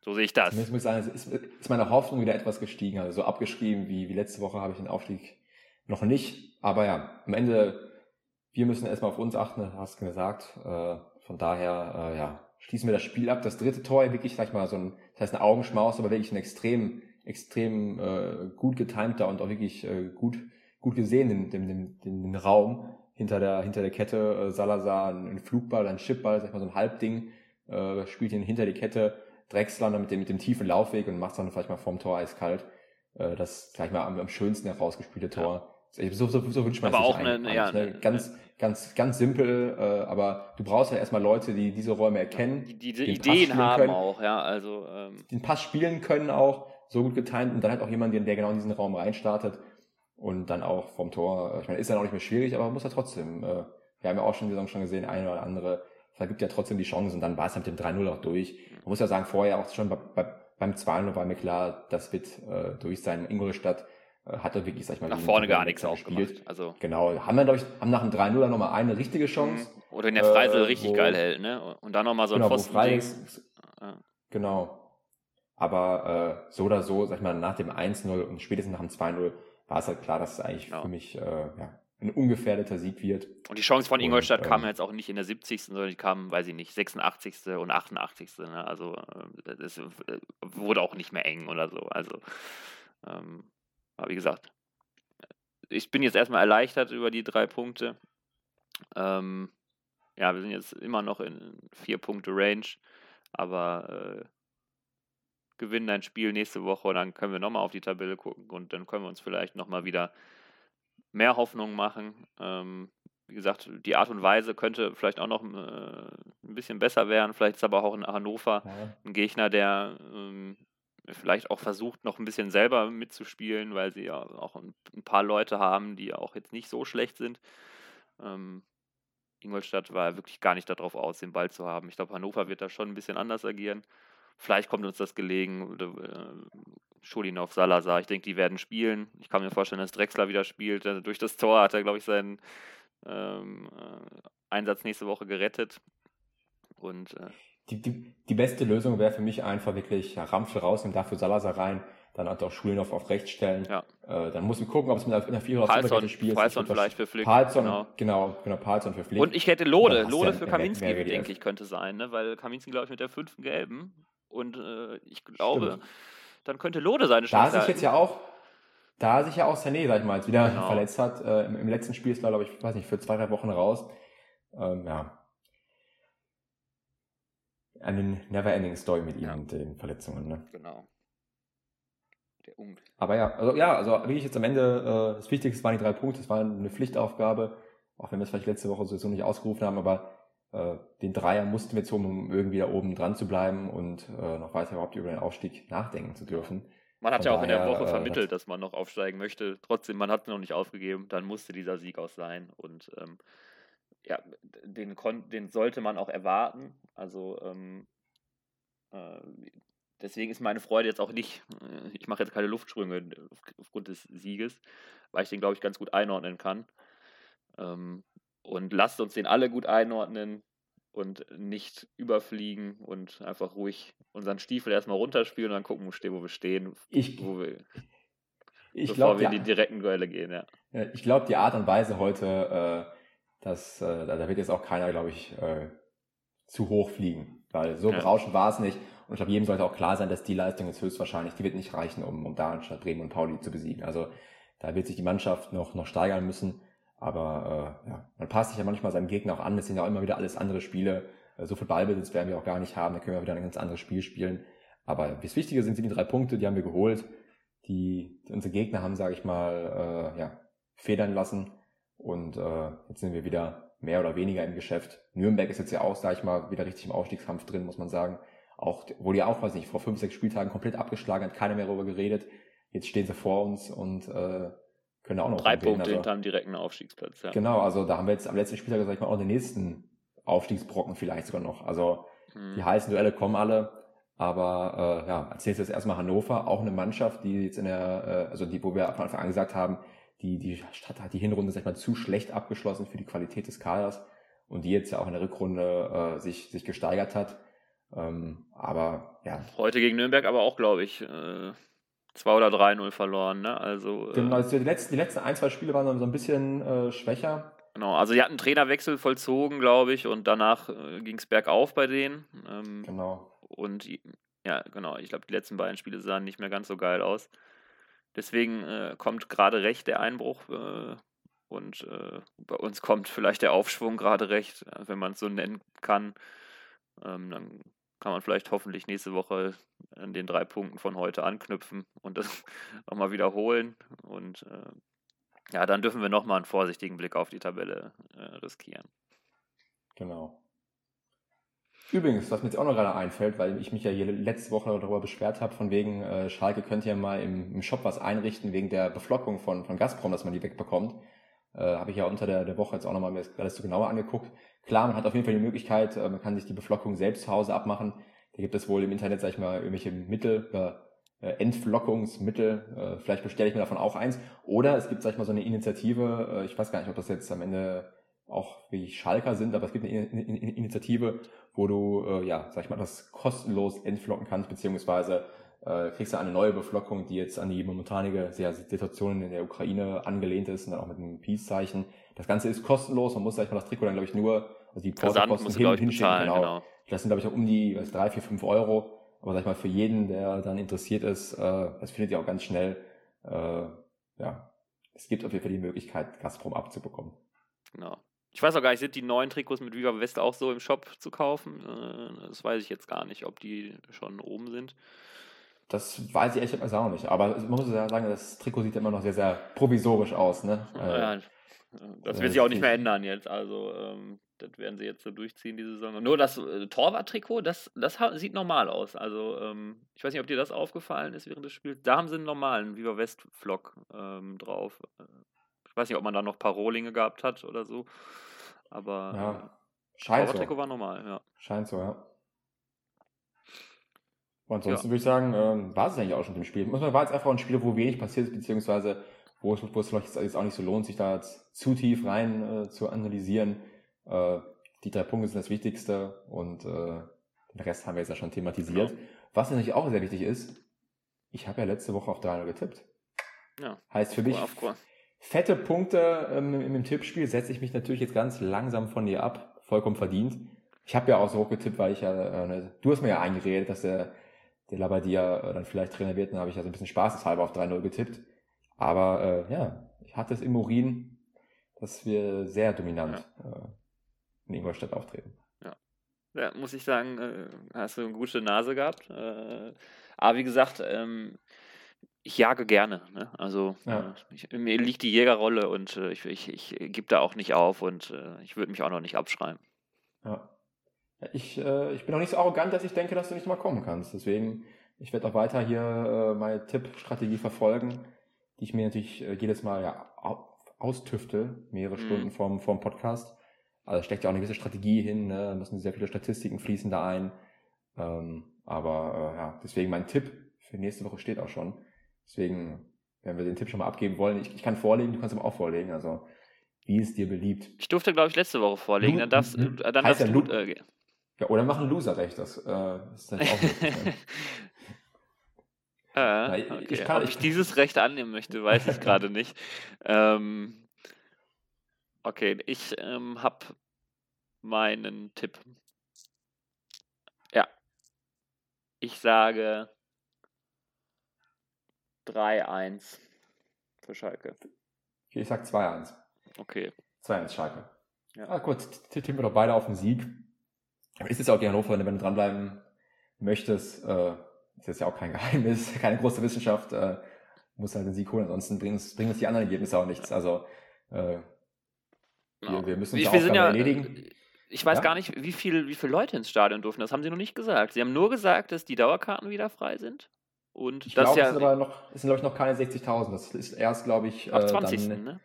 so sehe ich das. Zumindest muss ich sagen, es ist, ist meine Hoffnung wieder etwas gestiegen. Also so abgeschrieben wie, wie letzte Woche habe ich den Aufstieg noch nicht. Aber ja, am Ende, wir müssen erstmal auf uns achten, hast du gesagt. Äh, von daher, äh, ja, schließen wir das Spiel ab. Das dritte Tor, wirklich, sag ich mal, so ein, das heißt ein Augenschmaus, aber wirklich ein extrem, extrem äh, gut getimter und auch wirklich äh, gut, gut gesehen, den, den, den, den Raum hinter der, hinter der Kette. Äh, Salazar, ein, ein Flugball, ein Chipball, sag ich mal, so ein Halbding, äh, spielt ihn hinter die Kette. Drexler mit dem, mit dem tiefen Laufweg und macht dann vielleicht mal vorm Tor eiskalt. Äh, das, sag ich mal, am, am schönsten herausgespielte Tor. Ja so, so, so wünscht man aber sich auch eine, ja, ne? ganz, ganz, ganz simpel, äh, aber du brauchst halt erstmal Leute, die diese Räume erkennen, die diese Ideen haben können, auch, ja, also ähm. den Pass spielen können auch, so gut getimt und dann halt auch jemand, der genau in diesen Raum reinstartet und dann auch vom Tor, äh, ich meine, ist dann auch nicht mehr schwierig, aber man muss ja trotzdem, äh, wir haben ja auch schon die Saison schon gesehen, eine oder andere, da gibt ja trotzdem die Chance und dann war es halt mit dem 3-0 auch durch. Man muss ja sagen, vorher auch schon bei, bei, beim 2-0 war mir klar, das wird äh, durch sein. Ingolstadt hat er wirklich, sag ich mal, nach vorne gar nichts aufgespielt. Also genau, haben wir glaube ich haben nach dem 3-0 dann nochmal eine richtige Chance. Mhm. Oder in der Freisel äh, richtig wo, geil hält, ne? Und dann nochmal so ein genau, Pfosten. Ja. Genau. Aber äh, so oder so, sag ich mal, nach dem 1-0 und spätestens nach dem 2-0 war es halt klar, dass es eigentlich genau. für mich äh, ja, ein ungefährdeter Sieg wird. Und die Chance von Ingolstadt und, kam ähm, jetzt auch nicht in der 70., sondern die kam, weiß ich nicht, 86. und 88. Ne? Also es äh, wurde auch nicht mehr eng oder so. Also ähm, aber wie gesagt, ich bin jetzt erstmal erleichtert über die drei Punkte. Ähm, ja, wir sind jetzt immer noch in vier Punkte Range, aber äh, gewinnen ein Spiel nächste Woche und dann können wir nochmal auf die Tabelle gucken und dann können wir uns vielleicht nochmal wieder mehr Hoffnung machen. Ähm, wie gesagt, die Art und Weise könnte vielleicht auch noch äh, ein bisschen besser werden. Vielleicht ist aber auch in Hannover ja. ein Gegner, der ähm, vielleicht auch versucht, noch ein bisschen selber mitzuspielen, weil sie ja auch ein, ein paar Leute haben, die auch jetzt nicht so schlecht sind. Ähm, Ingolstadt war wirklich gar nicht darauf aus, den Ball zu haben. Ich glaube, Hannover wird da schon ein bisschen anders agieren. Vielleicht kommt uns das gelegen. Äh, Schulinov, Salazar, ich denke, die werden spielen. Ich kann mir vorstellen, dass Drexler wieder spielt. Also durch das Tor hat er, glaube ich, seinen ähm, äh, Einsatz nächste Woche gerettet. Und äh, die, die, die beste Lösung wäre für mich einfach wirklich ja, Ramsche rausnehmen, dafür Salazar rein, dann hat auch Schulinov auf rechts stellen. Ja. Äh, dann muss man gucken, ob es mit einer Vierer oder Fünferkette spielt. Palsson vielleicht für Flick. Palsson, genau. genau, genau, Palsson für Flick. Und ich hätte Lode, Lode für Kaminski, denke ich, könnte sein, ne? weil Kaminski, glaube ich, mit der fünften gelben und äh, ich glaube, Stimmt. dann könnte Lode seine Chance Da sich jetzt ja auch, da sich ja auch Sané, sag ich mal, jetzt wieder genau. verletzt hat, äh, im, im, letzten Spiel ist er, glaube ich, weiß nicht, für zwei, drei Wochen raus. Ähm, ja, eine never-ending Story mit ihm ja. und den Verletzungen. Ne? Genau. Der Unk. Aber ja, also ja, also wirklich jetzt am Ende, äh, das Wichtigste waren die drei Punkte, es war eine Pflichtaufgabe, auch wenn wir es vielleicht letzte Woche sowieso nicht ausgerufen haben, aber äh, den Dreier mussten wir jetzt holen, um irgendwie da oben dran zu bleiben und äh, noch weiter überhaupt über den Aufstieg nachdenken zu dürfen. Man hat Von ja auch daher, in der Woche äh, vermittelt, dass man noch aufsteigen möchte. Trotzdem, man hat noch nicht aufgegeben. Dann musste dieser Sieg auch sein. Und ähm, ja, den, den sollte man auch erwarten. Also ähm, äh, deswegen ist meine Freude jetzt auch nicht, äh, ich mache jetzt keine Luftsprünge aufgrund des Sieges, weil ich den, glaube ich, ganz gut einordnen kann. Ähm, und lasst uns den alle gut einordnen und nicht überfliegen und einfach ruhig unseren Stiefel erstmal runterspielen und dann gucken, wo wir stehen, ich, wo wir, ich bevor glaub, wir in die direkten Duelle gehen. Ja. Ich glaube, die Art und Weise heute äh, das, äh, da wird jetzt auch keiner, glaube ich, äh, zu hoch fliegen. Weil so ja. berauschend war es nicht. Und ich glaube, jedem sollte auch klar sein, dass die Leistung jetzt höchstwahrscheinlich, die wird nicht reichen, um, um Darmstadt, Bremen und Pauli zu besiegen. Also da wird sich die Mannschaft noch, noch steigern müssen. Aber äh, ja, man passt sich ja manchmal seinem Gegner auch an. Das sind ja auch immer wieder alles andere Spiele. Äh, so viel Ballbesitz werden wir auch gar nicht haben. Da können wir wieder ein ganz anderes Spiel spielen. Aber das Wichtige sind die drei Punkte, die haben wir geholt. Die, die unsere Gegner haben, sage ich mal, äh, ja, federn lassen. Und äh, jetzt sind wir wieder mehr oder weniger im Geschäft. Nürnberg ist jetzt ja auch, sag ich mal, wieder richtig im Aufstiegskampf drin, muss man sagen. Auch, wurde ja auch, weiß nicht, vor fünf, sechs Spieltagen komplett abgeschlagen, hat keiner mehr darüber geredet. Jetzt stehen sie vor uns und äh, können auch noch. Drei Punkte also, hinterm direkten Aufstiegsplatz, ja. Genau, also da haben wir jetzt am letzten Spieltag, sag ich mal, auch den nächsten Aufstiegsbrocken vielleicht sogar noch. Also hm. die heißen Duelle kommen alle, Aber äh, ja, als nächstes erstmal Hannover, auch eine Mannschaft, die jetzt in der, äh, also die, wo wir von Anfang an gesagt haben, die, die Stadt hat die Hinrunde, sag ich mal, zu schlecht abgeschlossen für die Qualität des Kaders und die jetzt ja auch in der Rückrunde äh, sich, sich gesteigert hat. Ähm, aber ja. Heute gegen Nürnberg aber auch, glaube ich, äh, 2 oder 3-0 verloren, ne? Also, äh, genau, also die, letzten, die letzten ein, zwei Spiele waren so ein bisschen äh, schwächer. Genau, also sie hatten einen Trainerwechsel vollzogen, glaube ich, und danach äh, ging es bergauf bei denen. Ähm, genau. Und ja, genau, ich glaube, die letzten beiden Spiele sahen nicht mehr ganz so geil aus. Deswegen äh, kommt gerade recht der Einbruch äh, und äh, bei uns kommt vielleicht der Aufschwung gerade recht, wenn man es so nennen kann. Ähm, dann kann man vielleicht hoffentlich nächste Woche an den drei Punkten von heute anknüpfen und das nochmal wiederholen. Und äh, ja, dann dürfen wir nochmal einen vorsichtigen Blick auf die Tabelle äh, riskieren. Genau. Übrigens, was mir jetzt auch noch gerade einfällt, weil ich mich ja hier letzte Woche darüber beschwert habe, von wegen äh, Schalke könnte ja mal im, im Shop was einrichten, wegen der Beflockung von, von Gazprom, dass man die wegbekommt. Äh, habe ich ja unter der, der Woche jetzt auch nochmal mir alles so genauer angeguckt. Klar, man hat auf jeden Fall die Möglichkeit, äh, man kann sich die Beflockung selbst zu Hause abmachen. Da gibt es wohl im Internet, sag ich mal, irgendwelche Mittel, äh, Entflockungsmittel. Äh, vielleicht bestelle ich mir davon auch eins. Oder es gibt, sag ich mal, so eine Initiative, äh, ich weiß gar nicht, ob das jetzt am Ende auch wie Schalker sind, aber es gibt eine Initiative, wo du, äh, ja, sag ich mal, das kostenlos entflocken kannst, beziehungsweise äh, kriegst du eine neue Beflockung, die jetzt an die momentanige ja, Situation in der Ukraine angelehnt ist und dann auch mit einem Peace-Zeichen. Das Ganze ist kostenlos, man muss, sag ich mal, das Trikot dann, glaube ich, nur, also die Portokosten hin, hinschicken, bezahlen, genau. genau. Das sind, glaube ich, auch um die was, drei, vier, fünf Euro. Aber sag ich mal, für jeden, der dann interessiert ist, äh, das findet ihr auch ganz schnell. Äh, ja, es gibt auf jeden Fall die Möglichkeit, Gazprom abzubekommen. Ich weiß auch gar nicht, sind die neuen Trikots mit Viva West auch so im Shop zu kaufen? Äh, das weiß ich jetzt gar nicht, ob die schon oben sind. Das weiß ich ehrlich gesagt auch nicht. Aber man muss ja sagen, das Trikot sieht immer noch sehr, sehr provisorisch aus. Ne? Ja, äh, das wird sich auch nicht mehr ändern jetzt. Also, ähm, das werden sie jetzt so durchziehen, diese Saison. Nur das äh, Torwart-Trikot, das, das sieht normal aus. Also, ähm, ich weiß nicht, ob dir das aufgefallen ist während des Spiels. Da haben sie einen normalen Viva West-Flock ähm, drauf. Äh, ich weiß nicht, ob man da noch ein paar Rohlinge gehabt hat oder so. Aber ja, äh, scheint so. war normal, ja. Scheint so, ja. Und ansonsten ja. würde ich sagen, ähm, war es eigentlich auch schon mit dem Spiel. Muss man war jetzt einfach ein Spiel, wo wenig passiert ist, beziehungsweise wo es, wo es vielleicht jetzt auch nicht so lohnt, sich da jetzt zu tief rein äh, zu analysieren. Äh, die drei Punkte sind das Wichtigste und äh, den Rest haben wir jetzt ja schon thematisiert. Genau. Was natürlich auch sehr wichtig ist, ich habe ja letzte Woche auf 3 getippt. Ja. Heißt für mich, fette Punkte ähm, im, im Tippspiel setze ich mich natürlich jetzt ganz langsam von dir ab. Vollkommen verdient. Ich habe ja auch so hoch getippt, weil ich ja, äh, ne, du hast mir ja eingeredet, dass der der Labadia äh, dann vielleicht Trainer wird, dann habe ich ja so ein bisschen spaßeshalber auf 3-0 getippt. Aber äh, ja, ich hatte es im Urin, dass wir sehr dominant ja. äh, in Ingolstadt auftreten. Ja. ja, muss ich sagen, äh, hast du eine gute Nase gehabt. Äh, aber wie gesagt, ähm, ich jage gerne. Ne? Also ja. Äh, ich, mir liegt die Jägerrolle und äh, ich, ich, ich gebe da auch nicht auf und äh, ich würde mich auch noch nicht abschreiben. Ja. Ich, äh, ich bin auch nicht so arrogant, dass ich denke, dass du nicht mal kommen kannst. Deswegen, ich werde auch weiter hier äh, meine Tippstrategie verfolgen, die ich mir natürlich äh, jedes Mal ja, austüfte, mehrere mhm. Stunden vorm, vorm Podcast. Also steckt ja auch eine gewisse Strategie hin, ne? da müssen sehr viele Statistiken fließen da ein. Ähm, aber ja, deswegen mein Tipp für nächste Woche steht auch schon. Deswegen, wenn wir den Tipp schon mal abgeben wollen, ich, ich kann vorlegen, du kannst aber auch vorlegen. Also wie es dir beliebt. Ich durfte, glaube ich, letzte Woche vorlegen. Lu dann darfst, dann heißt darfst ja, du, äh, ja, oder machen Loser-Recht. Das, äh, ist dann auch möglich. äh, Na, ich, okay. ich kann, Ob ich dieses Recht annehmen möchte, weiß ich gerade nicht. Ähm, okay, ich ähm, habe meinen Tipp. Ja. Ich sage 3-1 für Schalke. Okay, ich sag 2-1. Okay. 2-1 Schalke. Ja. Ah, gut, tippen wir doch beide auf den Sieg. Ist es auch gerne Hannover, wenn du dranbleiben möchtest, äh, ist jetzt ja auch kein Geheimnis, keine große Wissenschaft, äh, muss halt den Sieg holen, ansonsten bringen uns, bringen uns die anderen Ergebnisse auch nichts. Also äh, wir, wir müssen uns ich, wir ja, erledigen. Ich weiß ja? gar nicht, wie, viel, wie viele Leute ins Stadion durften. Das haben sie noch nicht gesagt. Sie haben nur gesagt, dass die Dauerkarten wieder frei sind. Und ich glaube, ja, es sind aber noch, es sind, glaube ich, noch keine 60.000. Das ist erst, glaube ich, ab 20. Äh, dann, ne?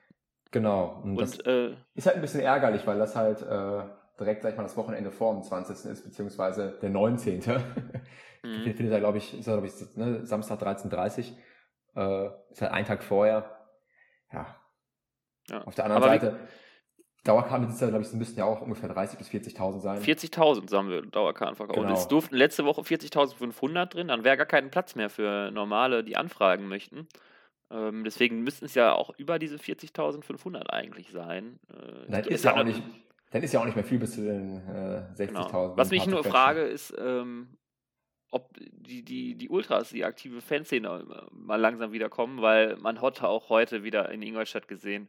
Genau. Und, und das äh, ist halt ein bisschen ärgerlich, weil das halt äh, direkt, sag ich mal, das Wochenende vor dem 20. ist, beziehungsweise der 19. mhm. Findet da, glaube ich, ist ja, glaube ich, ne, Samstag 13.30 äh, ist halt ein Tag vorher. Ja. ja. Auf der anderen Aber Seite, Dauerkartenbesitzer, glaube ich, müssten ja auch ungefähr 30.000 bis 40.000 sein. 40.000 haben wir Dauerkarten verkauft. Genau. Und es durften letzte Woche 40.500 drin, dann wäre gar kein Platz mehr für normale, die anfragen möchten. Ähm, deswegen müssten es ja auch über diese 40.500 eigentlich sein. Äh, dann, ist ja auch nicht, dann ist ja auch nicht mehr viel bis zu den äh, 60.000. Genau. Was mich nur frage, ist, ähm, ob die, die, die Ultras, die aktive Fanszene mal langsam wiederkommen, weil man hat auch heute wieder in Ingolstadt gesehen,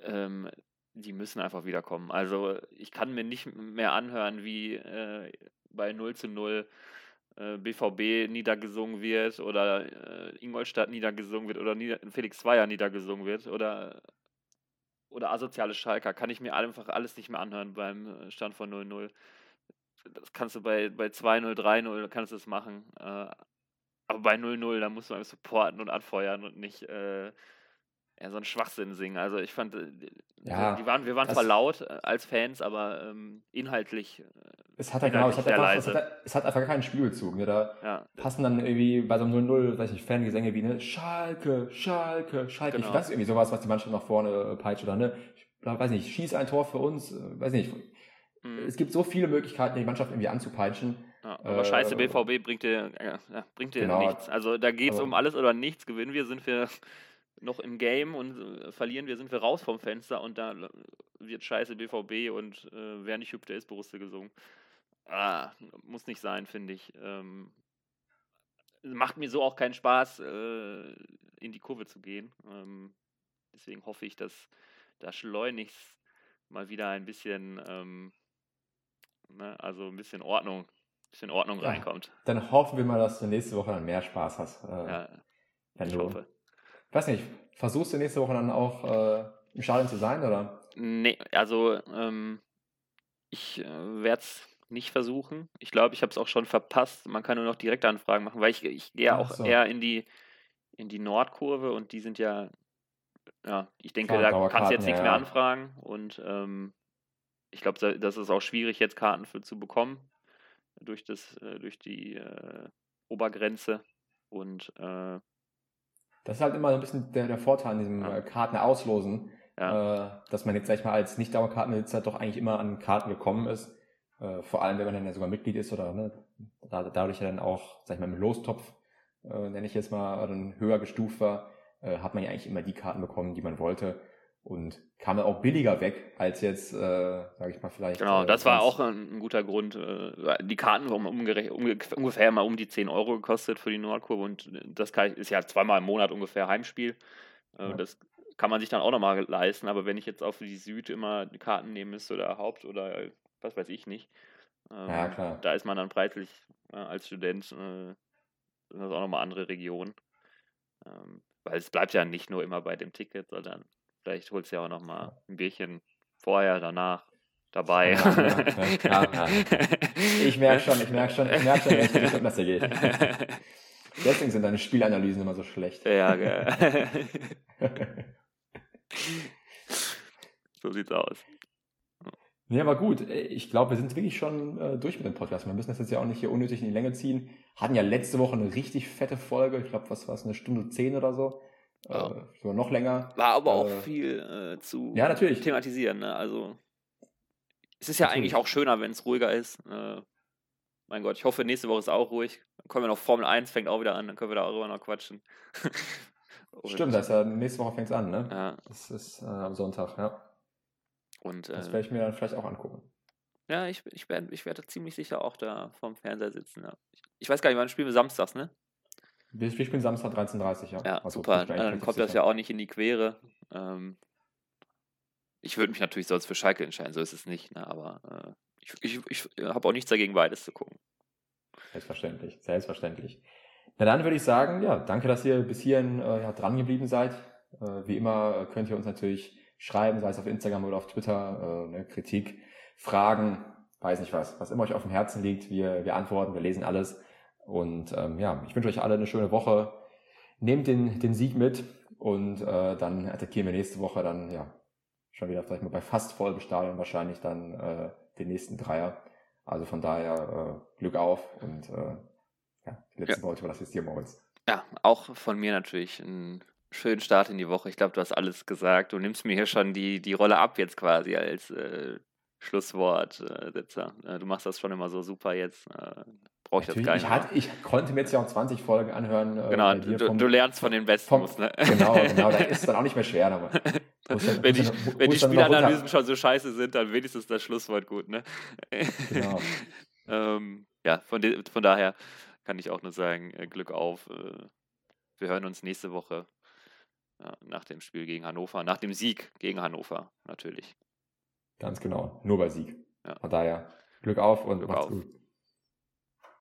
ähm, die müssen einfach wiederkommen. Also ich kann mir nicht mehr anhören, wie äh, bei 0 zu 0 äh, BVB niedergesungen wird oder äh, Ingolstadt niedergesungen wird oder Nieder Felix Zweier niedergesungen wird oder, oder asoziale Schalker. Kann ich mir einfach alles nicht mehr anhören beim äh, Stand von 0-0 das kannst du bei, bei 2-0, 3-0, kannst du das machen. Äh, aber bei 0-0, da musst du einfach supporten und anfeuern und nicht äh, ja, so einen Schwachsinn singen. Also ich fand, äh, ja, die waren, wir waren zwar laut äh, als Fans, aber ähm, inhaltlich. Äh, es hat, genau, es, hat einfach, es, hat, es hat einfach gar keinen Spielbezug. Ne? Da ja. passen dann irgendwie bei so einem 0-0, weiß nicht, Fangesänge wie, ne, Schalke, Schalke, Schalke. Genau. Ich weiß irgendwie sowas, was die Mannschaft nach vorne peitscht oder, ne, ich weiß nicht, schieß ein Tor für uns, weiß nicht, Mhm. Es gibt so viele Möglichkeiten, die Mannschaft irgendwie anzupeitschen. Ja, aber äh, scheiße, BVB bringt dir, äh, bringt dir genau. nichts. Also da geht es um alles oder nichts. Gewinnen wir, sind wir noch im Game und äh, verlieren wir, sind wir raus vom Fenster und da wird scheiße BVB und äh, wer nicht hübsch, der ist Borussia gesungen. Ah, muss nicht sein, finde ich. Ähm, macht mir so auch keinen Spaß, äh, in die Kurve zu gehen. Ähm, deswegen hoffe ich, dass da schleunigst mal wieder ein bisschen ähm, Ne? Also ein bisschen Ordnung, ein bisschen Ordnung ja, reinkommt. Dann hoffen wir mal, dass du nächste Woche dann mehr Spaß hast. Äh, ja, ich du, hoffe. Weiß nicht, versuchst du nächste Woche dann auch äh, im Stadion zu sein, oder? Nee, also ähm, ich äh, werde es nicht versuchen. Ich glaube, ich habe es auch schon verpasst. Man kann nur noch direkte Anfragen machen, weil ich, ich gehe auch so. eher in die, in die Nordkurve und die sind ja, ja, ich denke, Klar, da kannst du jetzt nichts ja, mehr anfragen und ähm, ich glaube, das ist auch schwierig, jetzt Karten für zu bekommen durch das, äh, durch die äh, Obergrenze. Und äh, das ist halt immer so ein bisschen der, der Vorteil an diesem ja. Äh, Karten auslosen, ja. Äh, dass man jetzt, sag ich mal, als Nicht-Dauerkartenbesitzer doch eigentlich immer an Karten gekommen ist. Äh, vor allem, wenn man dann ja sogar Mitglied ist oder ne, dadurch ja dann auch, sag ich mal, im Lostopf, nenne ich jetzt mal, dann höher gestuft war, hat man ja eigentlich immer die Karten bekommen, die man wollte und kam dann auch billiger weg als jetzt, äh, sage ich mal vielleicht. Genau, äh, das war auch ein, ein, guter Grund. Äh, die Karten haben ungefähr mal um die 10 Euro gekostet für die Nordkurve und das ist ja zweimal im Monat ungefähr Heimspiel. Äh, ja. Das kann man sich dann auch nochmal leisten, aber wenn ich jetzt auf die Süd immer Karten nehmen müsste oder Haupt oder was weiß ich nicht, ähm, ja, klar. da ist man dann preislich äh, als Student, äh, das ist auch nochmal andere Regionen. Ähm, weil es bleibt ja nicht nur immer bei dem Ticket, sondern Vielleicht holst du ja auch noch mal ein Bierchen vorher, danach dabei. Ja, ja, ich merke schon, ich merke schon, ich merke schon, welche Richtung das hier geht. Deswegen sind deine Spielanalysen immer so schlecht. Ja, gell. so sieht's aus. Nee, aber gut. Ich glaube, wir sind wirklich schon äh, durch mit dem Podcast. Wir müssen das jetzt ja auch nicht hier unnötig in die Länge ziehen. Hatten ja letzte Woche eine richtig fette Folge. Ich glaube, was war es, eine Stunde zehn oder so. Ja. Äh, noch länger. War aber auch äh, viel äh, zu ja, natürlich. thematisieren. Ne? Also es ist ja natürlich. eigentlich auch schöner, wenn es ruhiger ist. Äh, mein Gott, ich hoffe, nächste Woche ist auch ruhig. Dann können wir noch Formel 1, fängt auch wieder an, dann können wir darüber noch quatschen. Stimmt, das ist ja, nächste Woche fängt es an, ne? Ja. Das ist äh, am Sonntag, ja. Und, das werde ich mir dann vielleicht auch angucken. Ja, ich, ich werde ich werd ziemlich sicher auch da vorm Fernseher sitzen. Ja. Ich, ich weiß gar nicht, wann spielen wir samstags, ne? Wir spielen Samstag 13.30 ja. Ja, also, super. Dann kommt das ja auch nicht in die Quere. Ähm, ich würde mich natürlich sonst für Schalke entscheiden, so ist es nicht, ne? aber äh, ich, ich, ich habe auch nichts dagegen, beides zu gucken. Selbstverständlich, selbstverständlich. Na dann würde ich sagen, ja, danke, dass ihr bis hierhin äh, ja, dran geblieben seid. Äh, wie immer könnt ihr uns natürlich schreiben, sei es auf Instagram oder auf Twitter, äh, ne, Kritik, Fragen, weiß nicht was, was immer euch auf dem Herzen liegt. Wir, wir antworten, wir lesen alles. Und ähm, ja, ich wünsche euch alle eine schöne Woche. Nehmt den, den Sieg mit und äh, dann attackieren wir nächste Woche dann ja schon wieder vielleicht mal bei fast vollem Stadion wahrscheinlich dann äh, den nächsten Dreier. Also von daher äh, Glück auf und äh, ja, die letzten ja. Worte überlasse ich dir, Moritz. Ja, auch von mir natürlich ein schönen Start in die Woche. Ich glaube, du hast alles gesagt. Du nimmst mir hier schon die, die Rolle ab jetzt quasi als äh, Schlusswortsetzer. Äh, du machst das schon immer so super jetzt. Brauche ich das gar nicht. Ich, hatte, ich, konnte mir jetzt ja auch 20 Folgen anhören. Äh, genau, du, vom, du, lernst von den Besten. Vom, ne? Genau, genau. Da ist es dann auch nicht mehr schwer. Aber dann, wenn, die, dann, wenn die Spielanalysen schon so scheiße sind, dann wenigstens das Schlusswort gut. Ne? Genau. ähm, ja, von, de, von daher kann ich auch nur sagen, äh, Glück auf. Äh, wir hören uns nächste Woche nach dem Spiel gegen Hannover, nach dem Sieg gegen Hannover natürlich. Ganz genau, nur bei Sieg. Ja. Von daher Glück auf und Glück macht's auf. gut.